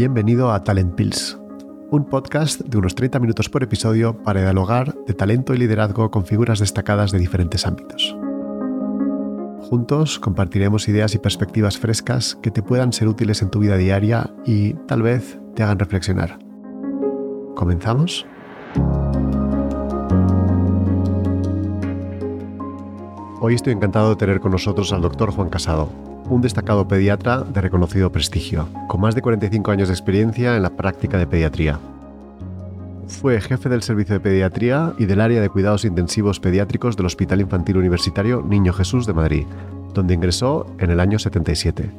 Bienvenido a Talent Pills, un podcast de unos 30 minutos por episodio para dialogar de talento y liderazgo con figuras destacadas de diferentes ámbitos. Juntos compartiremos ideas y perspectivas frescas que te puedan ser útiles en tu vida diaria y tal vez te hagan reflexionar. ¿Comenzamos? Hoy estoy encantado de tener con nosotros al doctor Juan Casado, un destacado pediatra de reconocido prestigio, con más de 45 años de experiencia en la práctica de pediatría. Fue jefe del servicio de pediatría y del área de cuidados intensivos pediátricos del Hospital Infantil Universitario Niño Jesús de Madrid, donde ingresó en el año 77.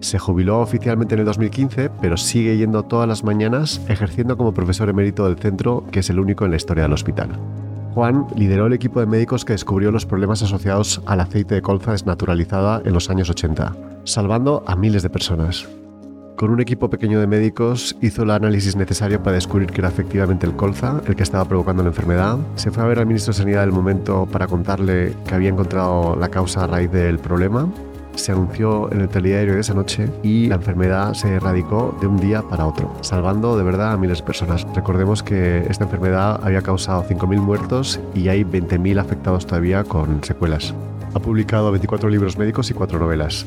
Se jubiló oficialmente en el 2015, pero sigue yendo todas las mañanas ejerciendo como profesor emérito del centro, que es el único en la historia del hospital. Juan lideró el equipo de médicos que descubrió los problemas asociados al aceite de colza desnaturalizada en los años 80, salvando a miles de personas. Con un equipo pequeño de médicos hizo el análisis necesario para descubrir que era efectivamente el colza el que estaba provocando la enfermedad. Se fue a ver al ministro de Sanidad del momento para contarle que había encontrado la causa a raíz del problema se anunció en el telediario de esa noche y la enfermedad se erradicó de un día para otro, salvando de verdad a miles de personas. Recordemos que esta enfermedad había causado 5.000 muertos y hay 20.000 afectados todavía con secuelas. Ha publicado 24 libros médicos y 4 novelas.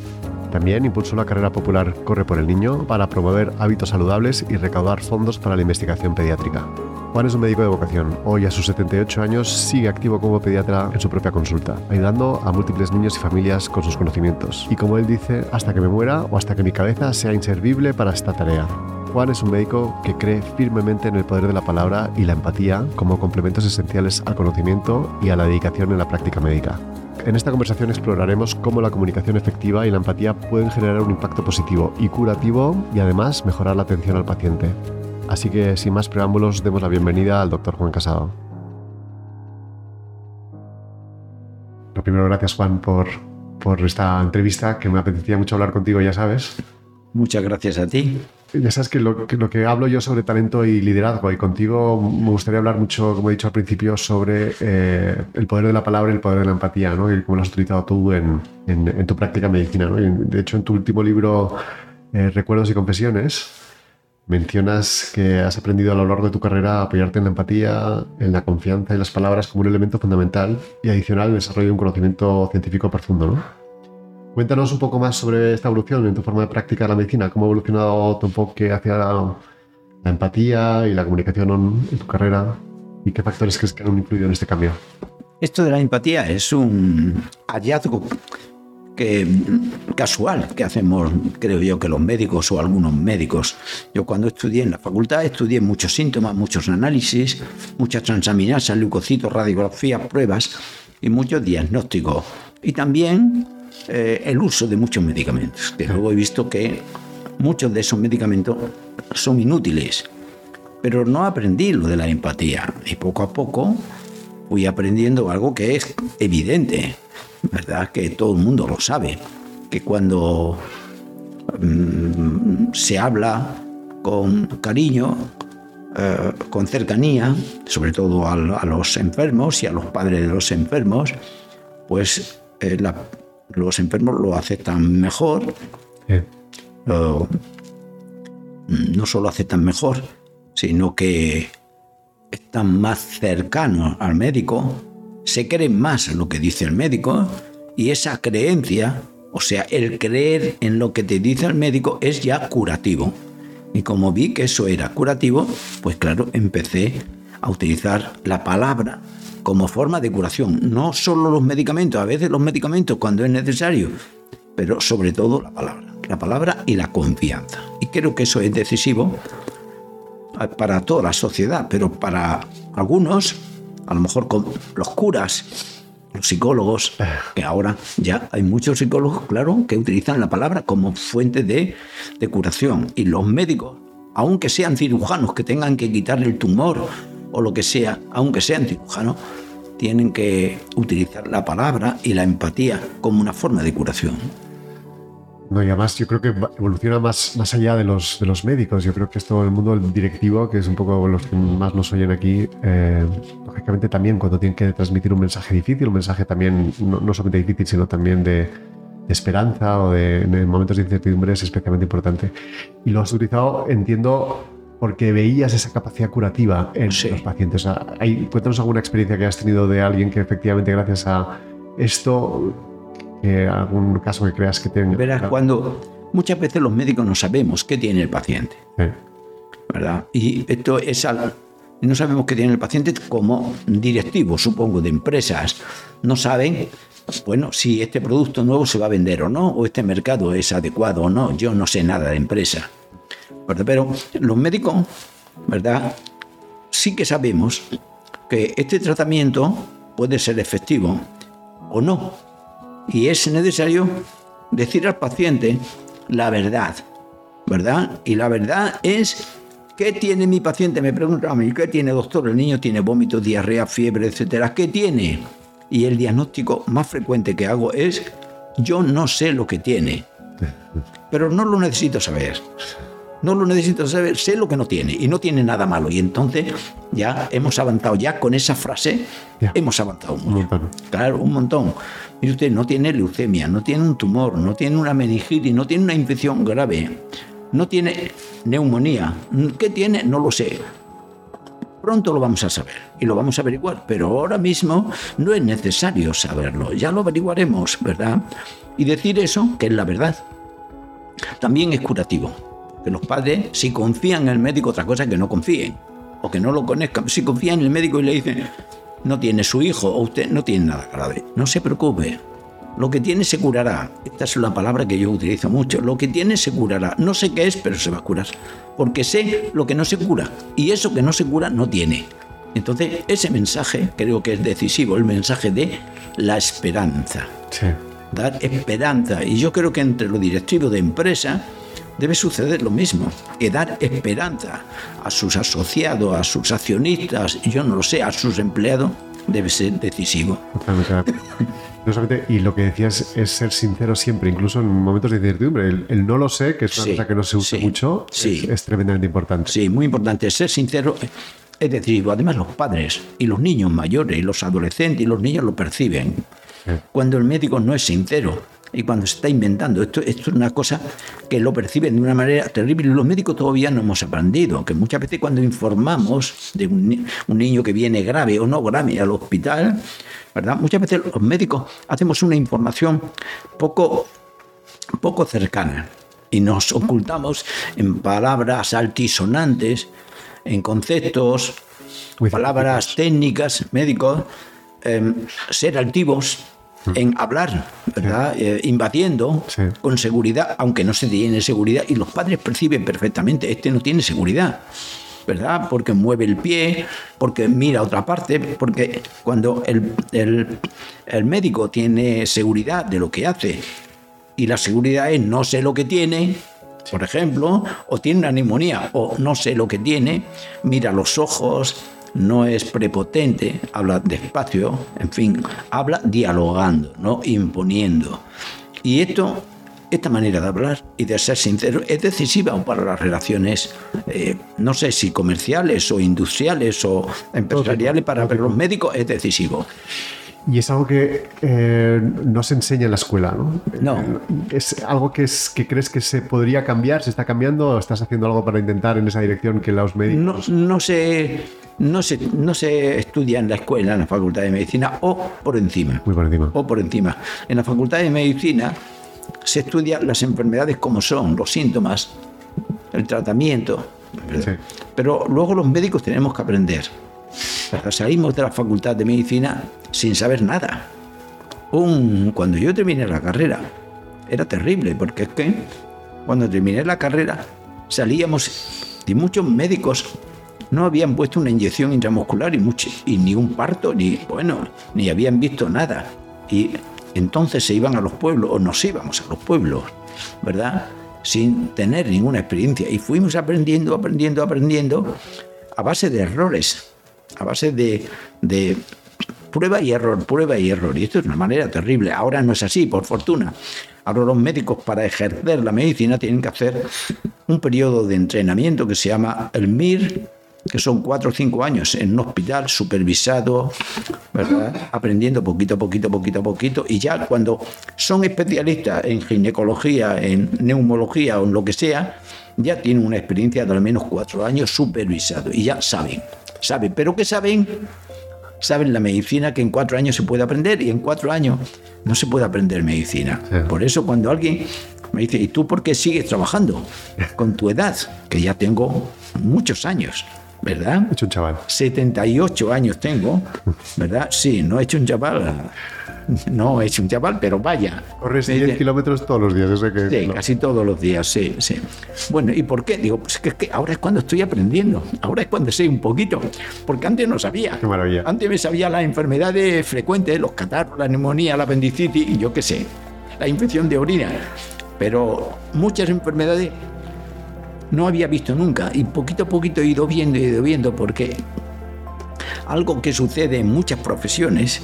También impulsó la carrera popular Corre por el Niño para promover hábitos saludables y recaudar fondos para la investigación pediátrica. Juan es un médico de vocación. Hoy, a sus 78 años, sigue activo como pediatra en su propia consulta, ayudando a múltiples niños y familias con sus conocimientos. Y como él dice, hasta que me muera o hasta que mi cabeza sea inservible para esta tarea. Juan es un médico que cree firmemente en el poder de la palabra y la empatía como complementos esenciales al conocimiento y a la dedicación en la práctica médica. En esta conversación exploraremos cómo la comunicación efectiva y la empatía pueden generar un impacto positivo y curativo y además mejorar la atención al paciente. Así que sin más preámbulos, demos la bienvenida al doctor Juan Casado. Lo primero, gracias Juan por, por esta entrevista, que me apetecía mucho hablar contigo, ya sabes. Muchas gracias a ti. Ya sabes que lo, que lo, que hablo yo sobre talento y liderazgo, y contigo me gustaría hablar mucho, como he dicho al principio, sobre eh, el poder de la palabra y el poder de la empatía, ¿no? y cómo lo has utilizado tú en, en, en tu práctica medicina. ¿no? Y de hecho, en tu último libro, eh, Recuerdos y Confesiones, mencionas que has aprendido a lo largo de tu carrera a apoyarte en la empatía, en la confianza y las palabras como un elemento fundamental y adicional al desarrollo de un conocimiento científico profundo. ¿no? Cuéntanos un poco más sobre esta evolución en tu forma de practicar la medicina, cómo ha evolucionado tu enfoque hacia la, empatía y la comunicación en tu carrera y qué factores crees que han influido en este cambio. Esto de la empatía es un hallazgo que, casual que hacemos, creo yo, que los médicos o algunos médicos. Yo cuando estudié en la facultad estudié muchos síntomas, muchos análisis, muchas transaminasas, leucocitos, radiografías, pruebas y muchos diagnósticos. Y también eh, el uso de muchos medicamentos, que luego he visto que muchos de esos medicamentos son inútiles. Pero no aprendí lo de la empatía y poco a poco fui aprendiendo algo que es evidente, ¿verdad? Que todo el mundo lo sabe, que cuando mm, se habla con cariño, eh, con cercanía, sobre todo a, a, los enfermos y a los padres de los enfermos, pues eh, la, los enfermos lo aceptan mejor. no solo aceptan mejor, sino que están más cercanos al médico, se creen más lo que dice el médico y esa creencia, o sea, el creer en lo que te dice el médico es ya curativo. Y como vi que eso era curativo, pues claro, empecé a utilizar la palabra como forma de curación. No solo los medicamentos, a veces los medicamentos cuando es necesario, pero sobre todo la palabra. La palabra y la confianza. Y creo que eso es decisivo para toda la sociedad, pero para algunos, a lo mejor con los curas, los psicólogos, que ahora ya hay muchos psicólogos, claro, que utilizan la palabra como fuente de, de curación. Y los médicos, aunque sean cirujanos que tengan que quitarle el tumor o lo que sea, aunque sean cirujanos, tienen que utilizar la palabra y la empatía como una forma de curación. No, y además yo creo que evoluciona más, más allá de los, de los médicos. Yo creo que esto, el mundo directivo, que es un poco los que más nos oyen aquí, eh, lógicamente también cuando tienen que transmitir un mensaje difícil, un mensaje también no, no solamente difícil, sino también de, esperanza o de, en momentos de incertidumbre es especialmente importante. Y lo has utilizado, entiendo, porque veías esa capacidad curativa en los pacientes. hay, cuéntanos alguna experiencia que has tenido de alguien que efectivamente gracias a esto, algún caso que creas que tenga. Verás, cuando muchas veces los médicos no sabemos qué tiene el paciente. ¿Verdad? Y esto es algo no sabemos qué tiene el paciente como directivo, supongo, de empresas. No saben, bueno, si este producto nuevo se va a vender o no, o este mercado es adecuado o no. Yo no sé nada de empresa. Pero los médicos, ¿verdad? Sí que sabemos que este tratamiento puede ser efectivo o no. Y es necesario decir al paciente la verdad, ¿verdad? Y la verdad es ¿Qué tiene mi paciente? Me pregunta a mí, ¿qué tiene doctor? El niño tiene vómitos, diarrea, fiebre, etcétera. ¿Qué tiene? Y el diagnóstico más frecuente que hago es, yo no sé lo que tiene, pero no lo necesito saber. No lo necesito saber, sé lo que no tiene y no tiene nada malo. Y entonces ya hemos avanzado, ya con esa frase hemos avanzado mucho. Claro, un montón. Mire usted, no tiene leucemia, no tiene un tumor, no tiene una meningitis, no tiene una infección grave no tiene neumonía. ¿Qué tiene? No lo sé. Pronto lo vamos a saber y lo vamos a averiguar, pero ahora mismo no es necesario saberlo, ya lo averiguaremos, ¿verdad? Y decir eso, que es la verdad, también es curativo. Que los padres, si confían en el médico, otra cosa que no confíen, o que no lo conozcan, si confían en el médico y le dicen, no tiene su hijo, o usted no tiene nada grave, no se preocupe, lo que tiene se curará. Esta es la palabra que yo utilizo mucho. Lo que tiene se curará. No sé qué es, pero se va a curar. Porque sé lo que no se cura. Y eso que no se cura no tiene. Entonces, ese mensaje creo que es decisivo, el mensaje de la esperanza. Sí. Dar esperanza. Y yo creo que entre los directivos de empresa debe suceder lo mismo, que dar esperanza a sus asociados, a sus accionistas, yo no lo sé, a sus empleados, debe ser decisivo. y lo que decías es ser sincero siempre, incluso en momentos de incertidumbre. El, no lo sé, que es una cosa que no se usa mucho, es, tremendamente importante. Sí, muy importante. Ser sincero es decisivo. Además, los padres y los niños mayores y los adolescentes y los niños lo perciben. Cuando el médico no es sincero, y cuando se está inventando. Esto, esto es una cosa que lo perciben de una manera terrible y los médicos todavía no hemos aprendido, que muchas veces cuando informamos de un, niño que viene grave o no grave al hospital, ¿verdad? Muchas veces los médicos hacemos una información poco, poco cercana y nos ocultamos en palabras altisonantes, en conceptos, palabras técnicas, médicos, em, ser altivos, en hablar, ¿verdad? Eh, invadiendo con seguridad, aunque no se tiene seguridad, y los padres perciben perfectamente, este no tiene seguridad. ¿verdad? Porque mueve el pie, porque mira a otra parte, porque cuando el, el, médico tiene seguridad de lo que hace y la seguridad es no sé lo que tiene, por ejemplo, o tiene una neumonía o no sé lo que tiene, mira los ojos, no es prepotente, habla despacio, en fin, habla dialogando, no imponiendo. Y esto, esta manera de hablar y de ser sincero es decisiva para las relaciones, eh, no sé si comerciales o industriales o empresariales, para los médicos es decisivo. Y es algo que eh, no se enseña en la escuela, ¿no? No. Eh, ¿Es algo que, es, que crees que se podría cambiar? ¿Se está cambiando? ¿O estás haciendo algo para intentar en esa dirección que los médicos...? No, no se no se, no se estudia en la escuela, en la Facultad de Medicina, o por encima. Muy por encima. O por encima. En la Facultad de Medicina se estudian las enfermedades como son, los síntomas, el tratamiento. Pero luego los médicos tenemos que aprender. Salimos de la Facultad de Medicina sin saber nada. Cuando yo terminé la carrera, era terrible, porque es que cuando terminé la carrera salíamos y muchos médicos no habían puesto una inyección intramuscular y, ni un parto, ni, bueno, ni habían visto nada. Y entonces se iban a los pueblos, o nos íbamos a los pueblos, ¿verdad? Sin tener ninguna experiencia. Y fuimos aprendiendo, aprendiendo, aprendiendo, a base de errores, a base de prueba y error, prueba y error. Y esto es una manera terrible. Ahora no es así, por fortuna. Ahora los médicos para ejercer la medicina tienen que hacer un periodo de entrenamiento que se llama el MIR que son cuatro o cinco años en un hospital supervisado, ¿verdad? aprendiendo poquito a poquito, poquito a poquito, y ya cuando son especialistas en ginecología, en neumología o en lo que sea, ya tienen una experiencia de al menos cuatro años supervisado y ya saben, saben, pero ¿qué saben? Saben la medicina que en cuatro años se puede aprender y en cuatro años no se puede aprender medicina. Por eso cuando alguien me dice, ¿y tú por qué sigues trabajando con tu edad? Que ya tengo muchos años. ¿verdad? He hecho un chaval. 78 años tengo, ¿verdad? Sí, no he hecho un chaval. No hecho un chaval, pero vaya. Corres 10 kilómetros todos los días, eso que. Sí, casi todos los días, sí, sí. Bueno, ¿y por qué? Digo, pues que, que ahora es cuando estoy aprendiendo, ahora es cuando sé un poquito, porque antes no sabía. Qué maravilla. Antes me sabía las enfermedades frecuentes, los catarros, la neumonía, la apendicitis, y yo qué sé, la infección de orina. Pero muchas enfermedades no había visto nunca y poquito a poquito he ido viendo y he ido viendo porque algo que sucede en muchas profesiones,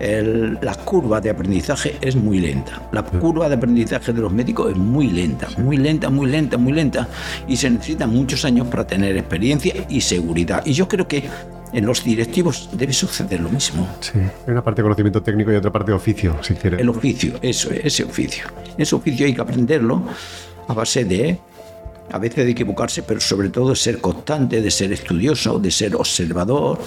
la curva de aprendizaje es muy lenta. La curva de aprendizaje de los médicos es muy lenta, muy lenta, muy lenta, muy lenta y se necesitan muchos años para tener experiencia y seguridad. Y yo creo que en los directivos debe suceder lo mismo. Sí, hay una parte de conocimiento técnico y otra parte de oficio, si quieres. El oficio, eso es, ese oficio. Ese oficio hay que aprenderlo a base de a veces de equivocarse, pero sobre todo de ser constante, de ser estudioso, de ser observador.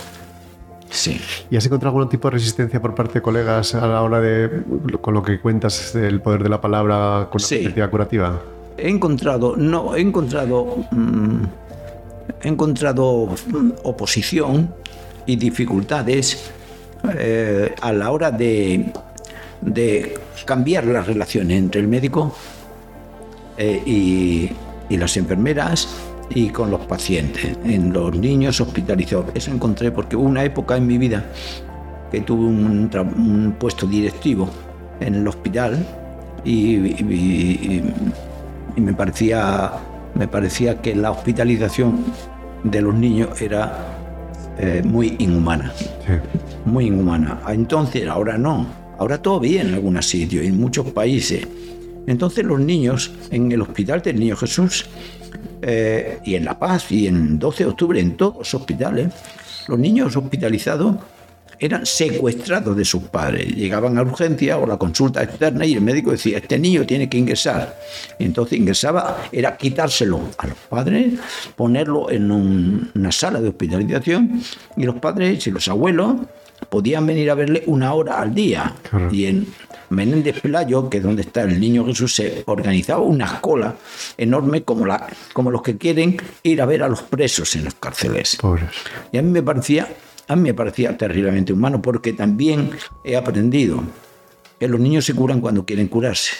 Sí. ¿Y has encontrado algún tipo de resistencia por parte de colegas a la hora de, con lo que cuentas, el poder de la palabra con la perspectiva curativa? He encontrado, no, he encontrado, mm, he encontrado mm, oposición y dificultades eh, a la hora de, de cambiar las relaciones entre el médico eh, y, y las enfermeras y con los pacientes, en los niños hospitalizados. Eso encontré porque hubo una época en mi vida que tuve un, puesto directivo en el hospital y, me, parecía, me parecía que la hospitalización de los niños era eh, muy inhumana. Muy inhumana. Entonces, ahora no. Ahora todo bien en algunos sitios, en muchos países entonces los niños en el Hospital del Niño Jesús eh, y en La Paz y en 12 de octubre en todos los hospitales, los niños hospitalizados eran secuestrados de sus padres. Llegaban a urgencia o la consulta externa y el médico decía, este niño tiene que ingresar. Entonces ingresaba, era quitárselo a los padres, ponerlo en una sala de hospitalización y los padres y los abuelos podían venir a verle una hora al día. Y en Menéndez Pelayo, que es donde está el niño Jesús, se organizaba una cola enorme como, la, como los que quieren ir a ver a los presos en las cárceles. Y a mí me parecía, a mí me parecía terriblemente humano porque también he aprendido que los niños se curan cuando quieren curarse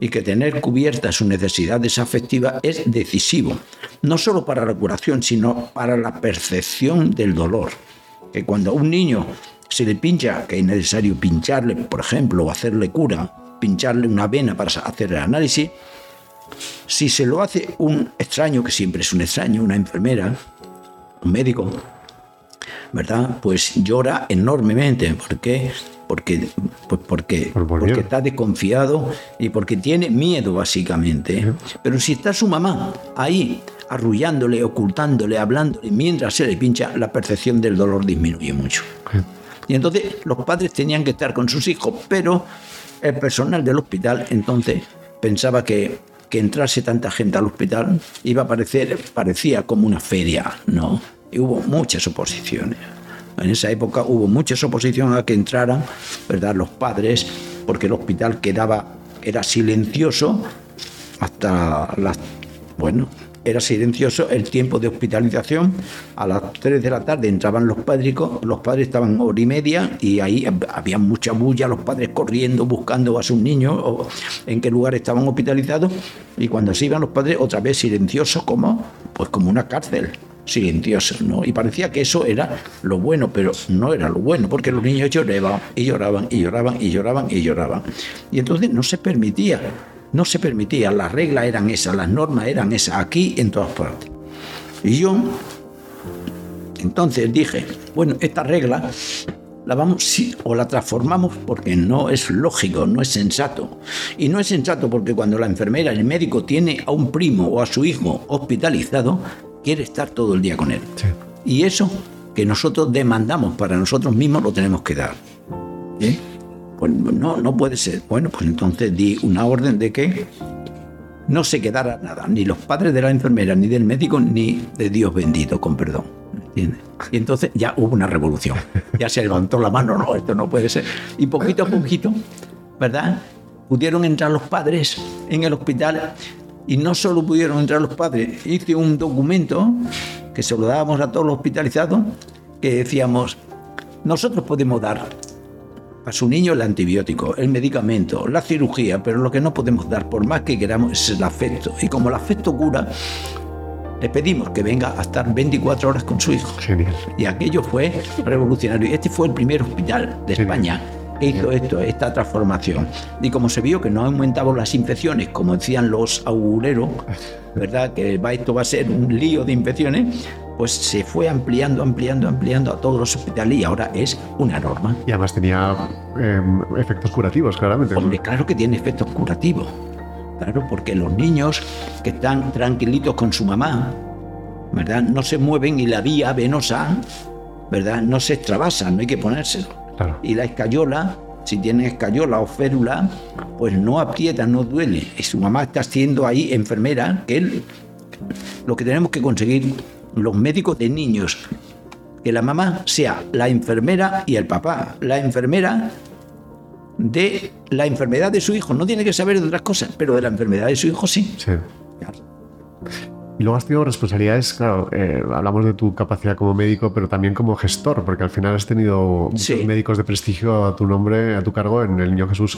y que tener cubiertas sus necesidades afectivas es decisivo, no solo para la curación, sino para la percepción del dolor. Que cuando un niño se le pincha, que es necesario pincharle, por ejemplo, o hacerle cura, pincharle una vena para hacer el análisis, si se lo hace un extraño, que siempre es un extraño, una enfermera, un médico, ¿verdad? Pues llora enormemente. ¿Por qué? Porque, pues porque, porque está desconfiado y porque tiene miedo, básicamente. Pero si está su mamá ahí, arrullándole, ocultándole, hablándole, mientras se le pincha, la percepción del dolor disminuye mucho. Y entonces los padres tenían que estar con sus hijos, pero el personal del hospital entonces pensaba que, que entrase tanta gente al hospital iba a parecer, parecía como una feria, ¿no? Y hubo muchas oposiciones. En esa época hubo muchas oposiciones a que entraran, ¿verdad? Los padres, porque el hospital quedaba, era silencioso hasta las, bueno, era silencioso el tiempo de hospitalización. A las 3 de la tarde entraban los padres, los padres estaban hora y media y ahí había mucha bulla, los padres corriendo, buscando a sus niños o en qué lugar estaban hospitalizados. Y cuando se iban los padres, otra vez silencioso como, pues como una cárcel silencioso, ¿no? Y parecía que eso era lo bueno, pero no era lo bueno, porque los niños lloraban y lloraban y lloraban y lloraban y lloraban. Y entonces no se permitía no se permitía, las reglas eran esas, las normas eran esas, aquí en todas partes. Y yo entonces dije, bueno, esta regla la vamos o la transformamos porque no es lógico, no es sensato. Y no es sensato porque cuando la enfermera, el médico tiene a un primo o a su hijo hospitalizado, quiere estar todo el día con él. Y eso que nosotros demandamos para nosotros mismos lo tenemos que dar. ¿Eh? Pues no, no puede ser. Bueno, pues entonces di una orden de que no se quedara nada, ni los padres de la enfermera, ni del médico, ni de Dios bendito, con perdón. ¿Entiendes? Y entonces ya hubo una revolución. Ya se levantó la mano, no, esto no puede ser. Y poquito a poquito, ¿verdad? Pudieron entrar los padres en el hospital y no solo pudieron entrar los padres, hice un documento que se lo dábamos a todos los hospitalizados, que decíamos, nosotros podemos dar a su niño el antibiótico, el medicamento, la cirugía, pero lo que no podemos dar, por más que queramos, es el afecto. Y como el afecto cura, le pedimos que venga a estar 24 horas con su hijo. Genial. Y aquello fue revolucionario. Este fue el primer hospital de España que hizo esto, esta transformación. Y como se vio que no aumentaban las infecciones, como decían los augureros, ¿verdad? Que va, esto va a ser un lío de infecciones, pues se fue ampliando, ampliando, ampliando a todos los hospitales y ahora es una norma. Y además tenía eh, efectos curativos, claramente. Hombre, claro que tiene efectos curativos. Claro, porque los niños que están tranquilitos con su mamá, ¿verdad? No se mueven y la vía venosa, ¿verdad? No se extravasa, no hay que ponérselo. Claro. Y la escayola, si tiene escayola o férula, pues no aprieta, no duele. Y su mamá está siendo ahí enfermera, que él, lo que tenemos que conseguir los médicos de niños, que la mamá sea la enfermera y el papá, la enfermera de la enfermedad de su hijo. No tiene que saber de otras cosas, pero de la enfermedad de su hijo sí. Sí. Y luego has tenido responsabilidades, claro, eh, hablamos de tu capacidad como médico, pero también como gestor, porque al final has tenido Sí. médicos de prestigio a tu nombre, a tu cargo en el Niño Jesús.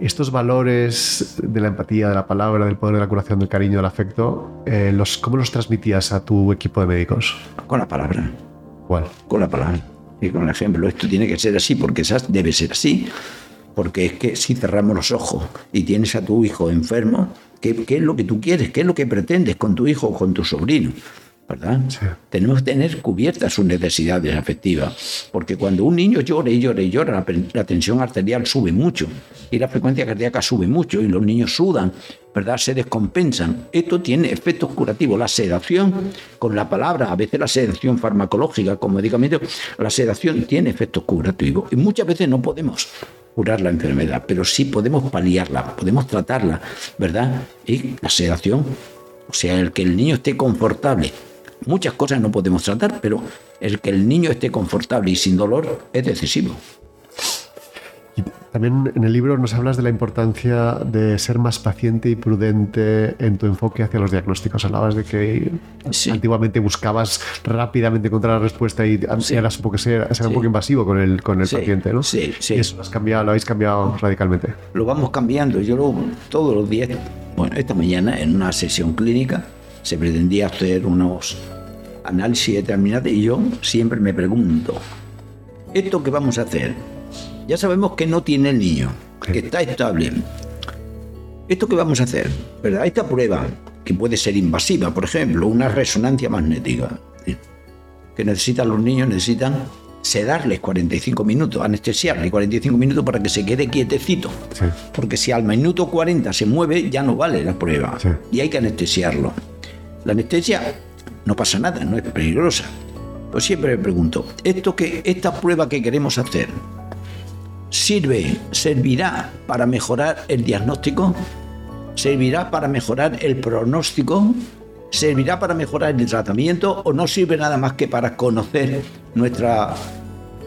Estos valores de la empatía, de la palabra, del poder de la curación, del cariño, del afecto, eh, los, ¿cómo los transmitías a tu equipo de médicos? Con la palabra. ¿Cuál? con la palabra y con el ejemplo. Esto tiene que ser así porque debe ser así. Porque es que si cerramos los ojos y tienes a tu hijo enfermo, ¿qué, qué es lo que tú quieres? ¿Qué es lo que pretendes con tu hijo o con tu sobrino? ¿Verdad? Sí. Tenemos que tener cubiertas sus necesidades afectivas. Porque cuando un niño llora y llora y llora, la tensión arterial sube mucho y la frecuencia cardíaca sube mucho y los niños sudan, ¿verdad? Se descompensan. Esto tiene efectos curativos. La sedación con la palabra, a veces la sedación farmacológica con medicamentos, la sedación tiene efectos curativos y muchas veces no podemos curar la enfermedad, pero sí podemos paliarla, podemos tratarla, ¿verdad? Y la sedación, o sea, el que el niño esté confortable. Muchas cosas no podemos tratar, pero el que el niño esté confortable y sin dolor es decisivo. Y también en el libro nos hablas de la importancia de ser más paciente y prudente en tu enfoque hacia los diagnósticos. Hablabas de que Sí. antiguamente buscabas rápidamente encontrar la respuesta y Sí. eras un poco, ser, ser un Sí. poco invasivo con el, con el Sí, paciente, ¿no? sí, sí. Y eso lo, has cambiado, lo habéis cambiado radicalmente. Lo vamos cambiando. Yo lo, todos los días, bueno, esta mañana en una sesión clínica se pretendía hacer unos análisis determinados y yo siempre me pregunto, ¿esto que vamos a hacer? Ya sabemos que no tiene el niño, que está estable. ¿Esto que vamos a hacer? ¿Verdad? Esta prueba, que puede ser invasiva, por ejemplo, una resonancia magnética, ¿sí? que necesitan los niños, necesitan sedarles 45 minutos, anestesiarles 45 minutos para que se quede quietecito. Sí. Porque si al minuto 40 se mueve, ya no vale la prueba. Sí. Y hay que anestesiarlo. La anestesia no pasa nada, no es peligrosa. Pues siempre me pregunto, ¿esto que, esta prueba que queremos hacer sirve, servirá para mejorar el diagnóstico? ¿Servirá para mejorar el pronóstico? ¿Servirá para mejorar el tratamiento o no sirve nada más que para conocer nuestra,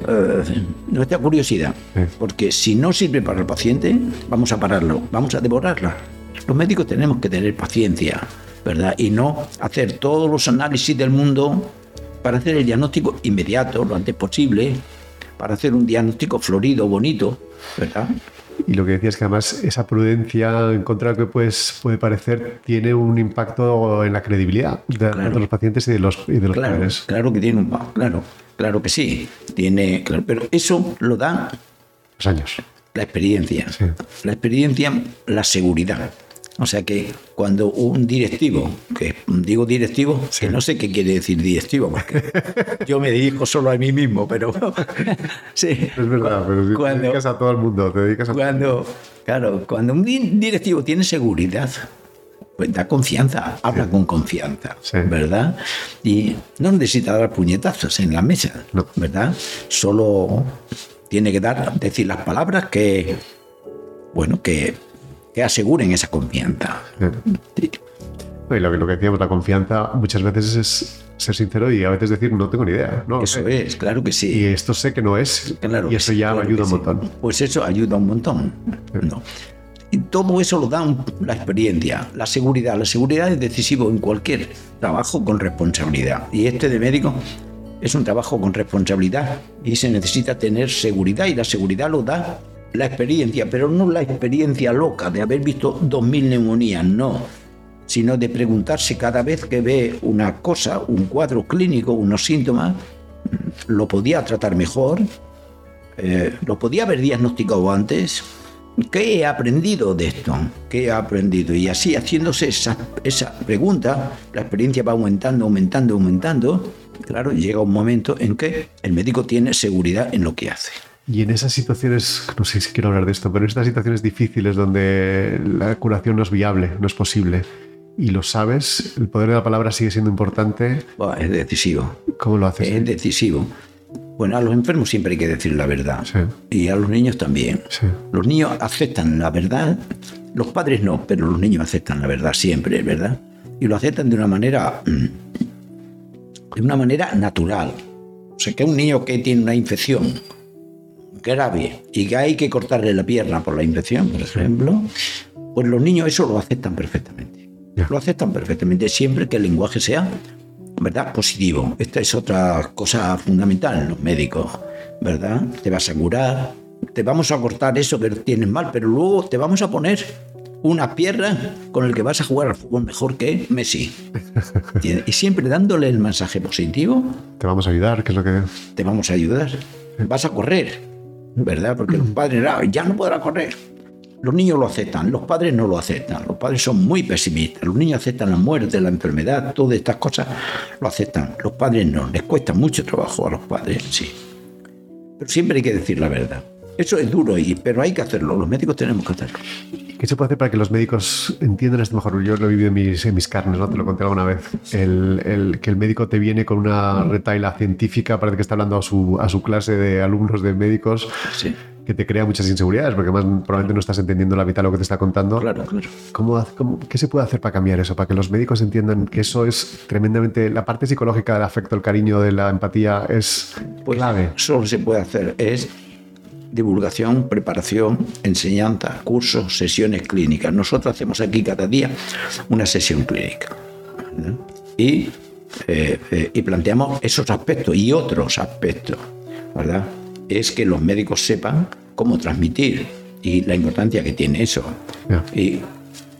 eh, nuestra curiosidad? Porque si no sirve para el paciente, vamos a pararlo, vamos a devorarla. Los médicos tenemos que tener paciencia, ¿verdad? Y no hacer todos los análisis del mundo para hacer el diagnóstico inmediato, lo antes posible, para hacer un diagnóstico florido, bonito, ¿verdad? Y lo que decías que además esa prudencia en contra de lo que pues, puede parecer tiene un impacto en la credibilidad de, Claro. de los pacientes y de los, y de los Claro, padres. claro que tiene un claro, claro que sí, tiene, claro, pero eso lo da Los años. la experiencia, Sí. la experiencia, la seguridad. O sea que cuando un directivo, que digo directivo, que no sé qué quiere decir directivo, porque yo me dirijo solo a mí mismo, pero sí. Es verdad, pero si te Cuando- dedicas a todo el mundo, te dedicas a Cuando, claro, cuando un di- directivo tiene seguridad, pues da confianza, habla con confianza, Sí. ¿verdad? Y no necesita dar puñetazos en la mesa, No. ¿verdad? Solo tiene que dar, decir las palabras que, bueno, que, que aseguren esa confianza. Y lo que, lo que decíamos, la confianza muchas veces es ser sincero y a veces decir no tengo ni idea. No, Eso Eh, es, claro que sí. Y esto sé que no es. Claro y eso ya claro ayuda un sí. montón. Pues eso ayuda un montón. ¿no? Y todo eso lo da la experiencia, la seguridad. La seguridad es decisivo en cualquier trabajo con responsabilidad. Y este de médico es un trabajo con responsabilidad y se necesita tener seguridad y la seguridad lo da la experiencia, pero no la experiencia loca de haber visto 2.000 neumonías, no, sino de preguntarse cada vez que ve una cosa, un cuadro clínico, unos síntomas, lo podía tratar mejor, eh, lo podía haber diagnosticado antes. ¿Qué he aprendido de esto? ¿Qué he aprendido? Y así, haciéndose esa, esa pregunta, la experiencia va aumentando, aumentando, aumentando. Claro, llega un momento en que el médico tiene seguridad en lo que hace. Y en esas situaciones, no sé si quiero hablar de esto, pero en estas situaciones difíciles donde la curación no es viable, no es posible, y lo sabes, el poder de la palabra sigue siendo importante, es decisivo. ¿cómo lo haces? Es decisivo. Bueno, a los enfermos siempre hay que decir la verdad. Sí. Y a los niños también. Sí. Los niños aceptan la verdad, los padres no, pero los niños aceptan la verdad siempre, ¿verdad? Y lo aceptan de una manera, mm, de una manera natural. O sea, que un niño que tiene una infección grave y que hay que cortarle la pierna por la infección, por ejemplo, pues los niños eso lo aceptan perfectamente. Lo aceptan perfectamente siempre que el lenguaje sea, ¿verdad? Positivo. Esta es otra cosa fundamental en los médicos, ¿verdad? Te vas a curar, te vamos a cortar eso que tienes mal, pero luego te vamos a poner una pierna con el que vas a jugar al fútbol mejor que Messi. Y siempre dándole el mensaje positivo, Te vamos a ayudar, que es lo que... te vamos a ayudar. Vas a correr, ¿verdad? Porque los padres "Ah, ya no podrá correr. Los niños lo aceptan, los padres no lo aceptan. Los padres son muy pesimistas. Los niños aceptan la muerte, la enfermedad, todas estas cosas lo aceptan. Los padres no. Les cuesta mucho trabajo a los padres, sí. Pero siempre hay que decir la verdad. Eso es duro, y, pero hay que hacerlo. Los médicos tenemos que hacerlo. ¿Qué se puede hacer para que los médicos entiendan esto mejor? Yo lo he vivido en mis, en mis carnes, ¿no? Te lo conté alguna vez. El, el- que el médico te viene con una retaila científica, parece que está hablando a su, a su clase de alumnos de médicos, Sí, que te crea muchas inseguridades, porque además probablemente no estás entendiendo la mitad de lo que te está contando. claro, claro. ¿Cómo, hace- cómo- ¿Qué se puede hacer para cambiar eso? Para que los médicos entiendan que eso es tremendamente. La parte psicológica del afecto, el cariño, de la empatía es Pues clave. solo se puede hacer es divulgación, preparación, enseñanza, cursos, sesiones clínicas. Nosotros hacemos aquí cada día una sesión clínica. ¿verdad? Y, eh, eh, y planteamos esos aspectos y otros aspectos. ¿verdad? Es que los médicos sepan cómo transmitir y la importancia que tiene eso. Y,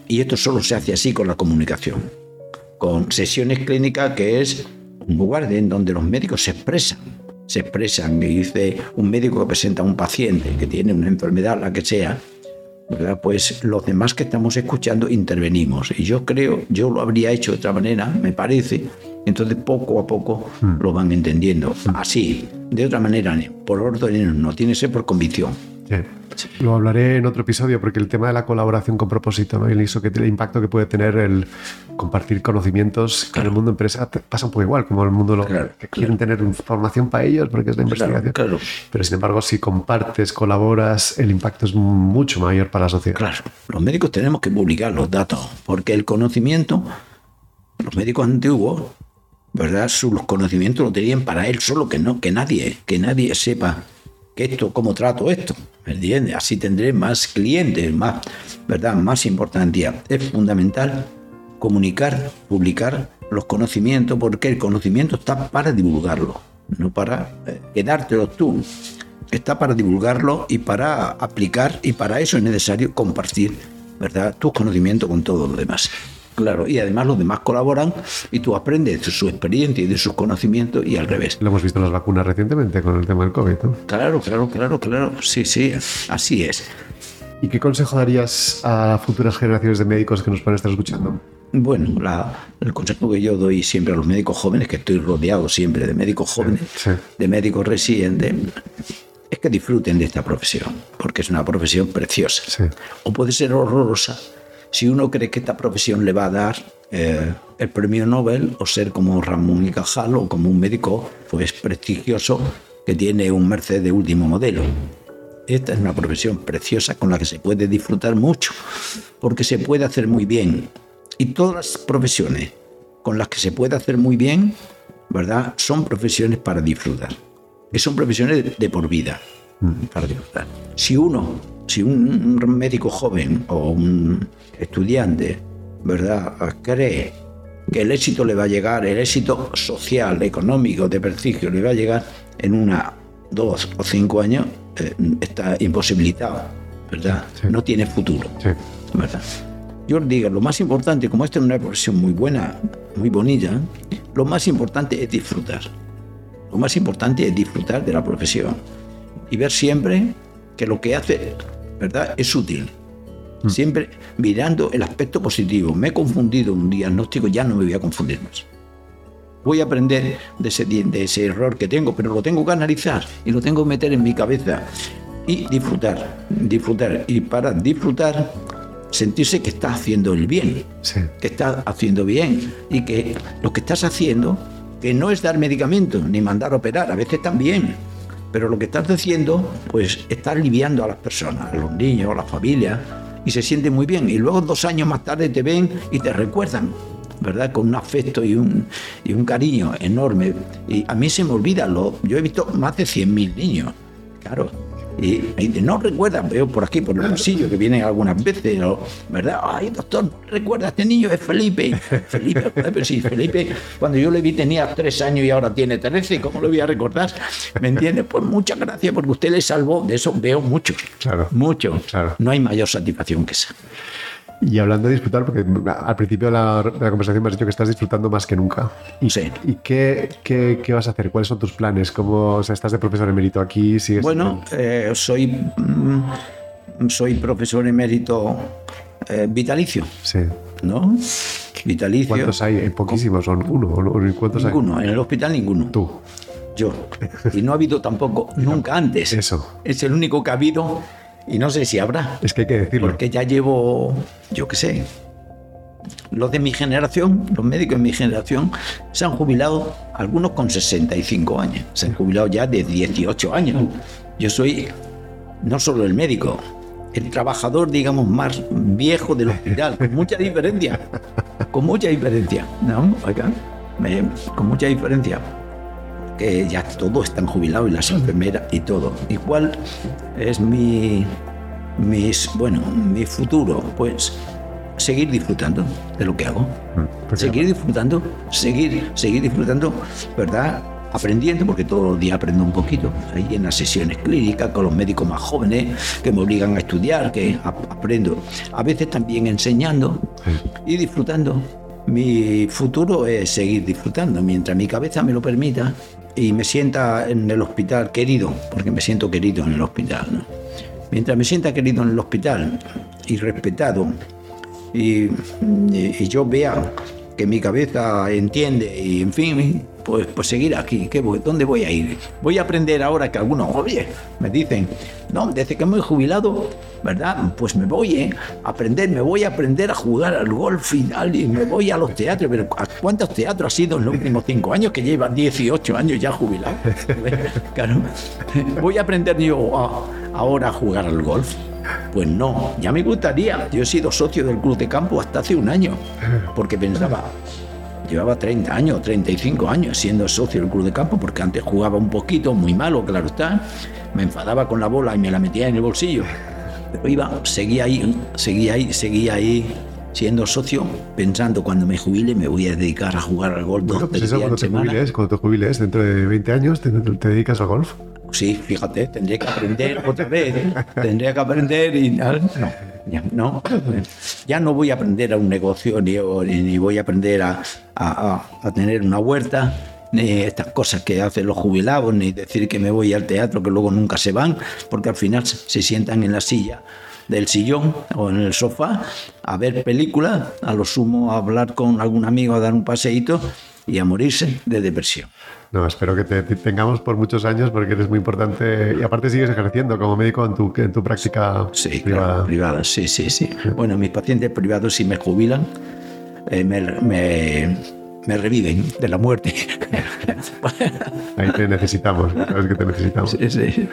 y esto solo se hace así con la comunicación, con sesiones clínicas que es un lugar en donde los médicos se expresan, se expresan y dice un médico que presenta a un paciente que tiene una enfermedad, la que sea, ¿verdad? pues los demás que estamos escuchando intervenimos. Y yo creo, yo lo habría hecho de otra manera, me parece, entonces poco a poco lo van entendiendo. Así, de otra manera, por orden no, tiene que ser por convicción. Sí. Lo hablaré en otro episodio porque el tema de la colaboración con propósito ¿no? y el, eso que, el impacto que puede tener el compartir conocimientos en el mundo empresa pasa un poco igual, como el mundo lo, Claro, que quieren tener información para ellos porque es la investigación. Pero sin embargo, si compartes, colaboras, el impacto es mucho mayor para la sociedad. Claro, los médicos tenemos que publicar los datos, porque el conocimiento, los médicos antiguos, ¿verdad? Sus conocimientos lo tenían para él solo, que no, que nadie, que nadie sepa esto, cómo trato esto, ¿me entiendes? Así tendré más clientes, más, ¿verdad? Más importancia. Es fundamental comunicar, publicar los conocimientos, porque el conocimiento está para divulgarlo, no para eh, quedártelo tú. Está para divulgarlo y para aplicar, y para eso es necesario compartir, ¿verdad? Tus conocimientos con todos los demás. Claro, y además los demás colaboran y tú aprendes de su experiencia y de sus conocimientos y al revés. Lo hemos visto en las vacunas recientemente con el tema del COVID. ¿no? Claro, claro, claro, claro. Sí, sí, así es. ¿Y qué consejo darías a futuras generaciones de médicos que nos pueden estar escuchando? Bueno, la- el consejo que yo doy siempre a los médicos jóvenes, que estoy rodeado siempre de médicos jóvenes, Sí. de médicos residentes, es que disfruten de esta profesión, porque es una profesión preciosa. Sí. O puede ser horrorosa, si uno cree que esta profesión le va a dar eh, el premio Nobel o ser como Ramón y Cajal o como un médico pues prestigioso que tiene un Mercedes de último modelo. Esta es una profesión preciosa con la que se puede disfrutar mucho, porque se puede hacer muy bien. Y todas las profesiones con las que se puede hacer muy bien, ¿verdad? Son profesiones para disfrutar. Y son profesiones de, por vida, para disfrutar. Si uno, si un médico joven o un estudiante ¿verdad? Cree que el éxito le va a llegar, el éxito social, económico, de prestigio, le va a llegar en una, dos o cinco años, eh, está imposibilitado, ¿verdad? No tiene futuro, ¿verdad? Yo digo, lo más importante, como esta es una profesión muy buena, muy bonita, lo más importante es disfrutar. Lo más importante es disfrutar de la profesión y ver siempre que lo que hace, ¿verdad? Es útil Mm. Siempre mirando el aspecto positivo. Me he confundido un diagnóstico, ya no me voy a confundir más. Voy a aprender de ese, de ese error que tengo, pero lo tengo que analizar y lo tengo que meter en mi cabeza y disfrutar, disfrutar. Y para disfrutar, sentirse que estás haciendo el bien, que estás haciendo bien y que lo que estás haciendo, que no es dar medicamentos ni mandar a operar, a veces también, pero lo que estás haciendo, pues está aliviando a las personas, a los niños, a las familias, y se siente muy bien. Y luego dos años más tarde te ven y te recuerdan, ¿verdad? Con un afecto y un, y un cariño enorme. Y a mí se me olvida, lo, yo he visto más de 100.000 niños, claro, y, no recuerda, veo por aquí, por el pasillo, que vienen algunas veces, ¿verdad? Ay, doctor, no recuerda, este niño es Felipe. Felipe, pero sí, Felipe, cuando yo le vi tenía tres años y ahora tiene trece, ¿cómo lo voy a recordar? ¿Me entiende? Pues muchas gracias, porque usted le salvó, de eso veo mucho. Claro. Mucho. Claro. No hay mayor satisfacción que esa. Y hablando de disfrutar, porque al principio de la, conversación me has dicho que estás disfrutando más que nunca. ¿Y, sí. ¿y qué, qué, qué, vas a hacer? ¿Cuáles son tus planes? ¿Cómo o sea, estás de profesor emérito aquí? ¿Sigues bueno, eh, soy, mm, soy profesor emérito eh, vitalicio. Sí. ¿No? Vitalicio. ¿Cuántos hay? Poquísimos, son uno. ¿Cuántos ninguno, en el hospital ninguno. Tú. Yo. Y no ha habido tampoco nunca antes. Eso. Es el único que ha habido y no sé si habrá. Es que hay que decirlo. Porque ya llevo, yo qué sé, los de mi generación, los médicos de mi generación, se han jubilado, algunos con 65 años, se han jubilado ya de 18 años. Yo soy no solo el médico, el trabajador, digamos, más viejo del hospital, con mucha diferencia, con mucha diferencia, ¿no? Acá, con mucha diferencia que ya todos están jubilados y las enfermeras y todo. ¿Y cuál es mi, mis, bueno, mi futuro? Pues seguir disfrutando de lo que hago. Mm, seguir disfrutando, seguir, seguir disfrutando, ¿verdad? Aprendiendo, porque todos los días aprendo un poquito, ahí en las sesiones clínicas, con los médicos más jóvenes que me obligan a estudiar, que aprendo. A veces también enseñando y disfrutando. Mi futuro es seguir disfrutando, mientras mi cabeza me lo permita, y me sienta en el hospital querido, porque me siento querido en el hospital. Mientras me sienta querido en el hospital y respetado, y, y, yo vea que mi cabeza entiende y en fin, pues, pues seguir aquí. ¿Qué voy? ¿Dónde voy a ir? Voy a aprender ahora que algunos, oye, me dicen, no, desde que me he jubilado, ¿verdad? Pues me voy ¿eh? a aprender, me voy a aprender a jugar al golf y, y me voy a los teatros. Pero ¿a cuántos teatros ha sido en los últimos cinco años que llevan 18 años ya jubilado? claro, voy a aprender yo ahora a jugar al golf. Pues no, ya me gustaría. Yo he sido socio del club de campo hasta hace un año, porque pensaba, llevaba 30 años, 35 años siendo socio del club de campo, porque antes jugaba un poquito, muy malo, claro está. Me enfadaba con la bola y me la metía en el bolsillo. Pero iba, seguía ahí, seguía ahí, seguía ahí siendo socio, pensando cuando me jubile me voy a dedicar a jugar al golf bueno, pues cuando te Jubiles, cuando te jubiles, dentro de 20 años, te, te dedicas al golf. Sí, fíjate, tendría que aprender otra vez, tendría que aprender y no, ya no, ya no voy a aprender a un negocio ni, voy a aprender a, a, a, tener una huerta, ni estas cosas que hacen los jubilados, ni decir que me voy al teatro que luego nunca se van, porque al final se sientan en la silla del sillón o en el sofá a ver películas, a lo sumo a hablar con algún amigo, a dar un paseíto y a morirse de depresión. No, espero que te, tengamos por muchos años porque eres muy importante y aparte sigues ejerciendo como médico en tu, en tu práctica sí, privada. Claro, privada. Sí, sí, sí. Bueno, mis pacientes privados si me jubilan, eh, me, me me reviven de la muerte. Ahí te necesitamos, sabes que te necesitamos. Sí, sí.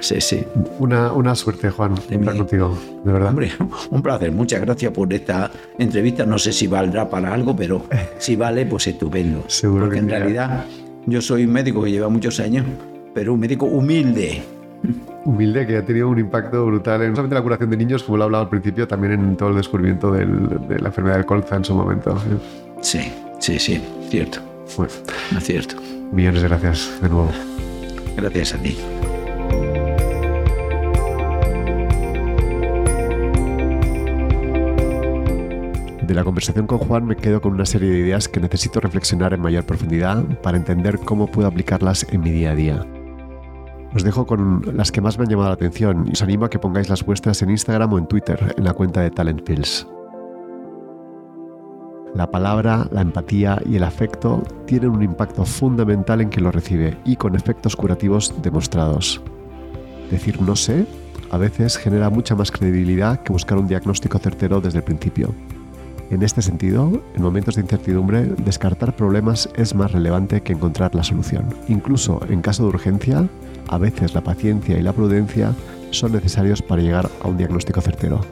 sí, sí. Una, una suerte, Juan, de estar contigo, de verdad. Hombre, un placer. Muchas gracias por esta entrevista. No sé si valdrá para algo, pero si vale, pues estupendo. Seguro Porque que en realidad yo soy un médico que lleva muchos años, pero un médico humilde. Humilde, que ha tenido un impacto brutal en no solamente la curación de niños, como lo he hablado al principio, también en todo el descubrimiento del- de la enfermedad del colza en su momento. Sí, sí, sí, cierto, Bueno, es cierto. millones de gracias de nuevo. Gracias a ti. De la conversación con Juan me quedo con una serie de ideas que necesito reflexionar en mayor profundidad para entender cómo puedo aplicarlas en mi día a día. Os dejo con las que más me han llamado la atención y os animo a que pongáis las vuestras en Instagram o en Twitter en la cuenta de Talent Pills. La palabra, la empatía y el afecto tienen un impacto fundamental en quien lo recibe y con efectos curativos demostrados. Decir no sé a veces genera mucha más credibilidad que buscar un diagnóstico certero desde el principio. En este sentido, en momentos de incertidumbre, descartar problemas es más relevante que encontrar la solución. Incluso en caso de urgencia, a veces la paciencia y la prudencia son necesarios para llegar a un diagnóstico certero.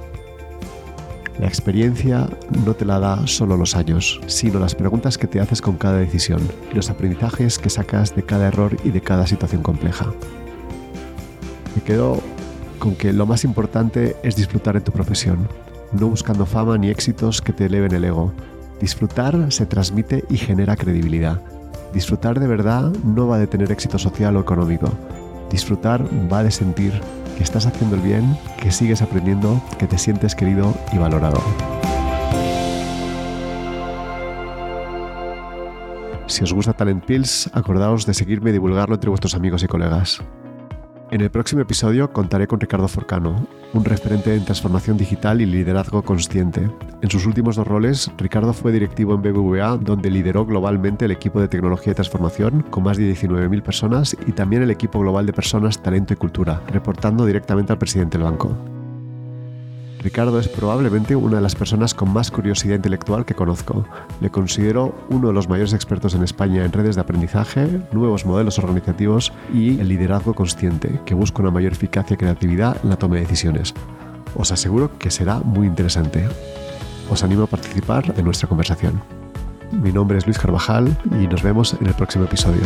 La experiencia no te la da solo los años, sino las preguntas que te haces con cada decisión y los aprendizajes que sacas de cada error y de cada situación compleja. Me quedo con que lo más importante es disfrutar en tu profesión, no buscando fama ni éxitos que te eleven el ego. Disfrutar se transmite y genera credibilidad. Disfrutar de verdad no va de tener éxito social o económico. Disfrutar va de sentir que estás haciendo el bien, que sigues aprendiendo, que te sientes querido y valorado. Si os gusta Talent Pills, acordaos de seguirme y divulgarlo entre vuestros amigos y colegas. En el próximo episodio contaré con Ricardo Forcano, un referente en transformación digital y liderazgo consciente. En sus últimos dos roles, Ricardo fue directivo en BBVA, donde lideró globalmente el equipo de tecnología y transformación con más de 19.000 personas y también el equipo global de personas, talento y cultura, reportando directamente al presidente del banco. Ricardo es probablemente una de las personas con más curiosidad intelectual que conozco. Le considero uno de los mayores expertos en España en redes de aprendizaje, nuevos modelos organizativos y el liderazgo consciente, que busca una mayor eficacia y creatividad en la toma de decisiones. Os aseguro que será muy interesante. Os animo a participar de nuestra conversación. Mi nombre es Luis Carvajal y nos vemos en el próximo episodio.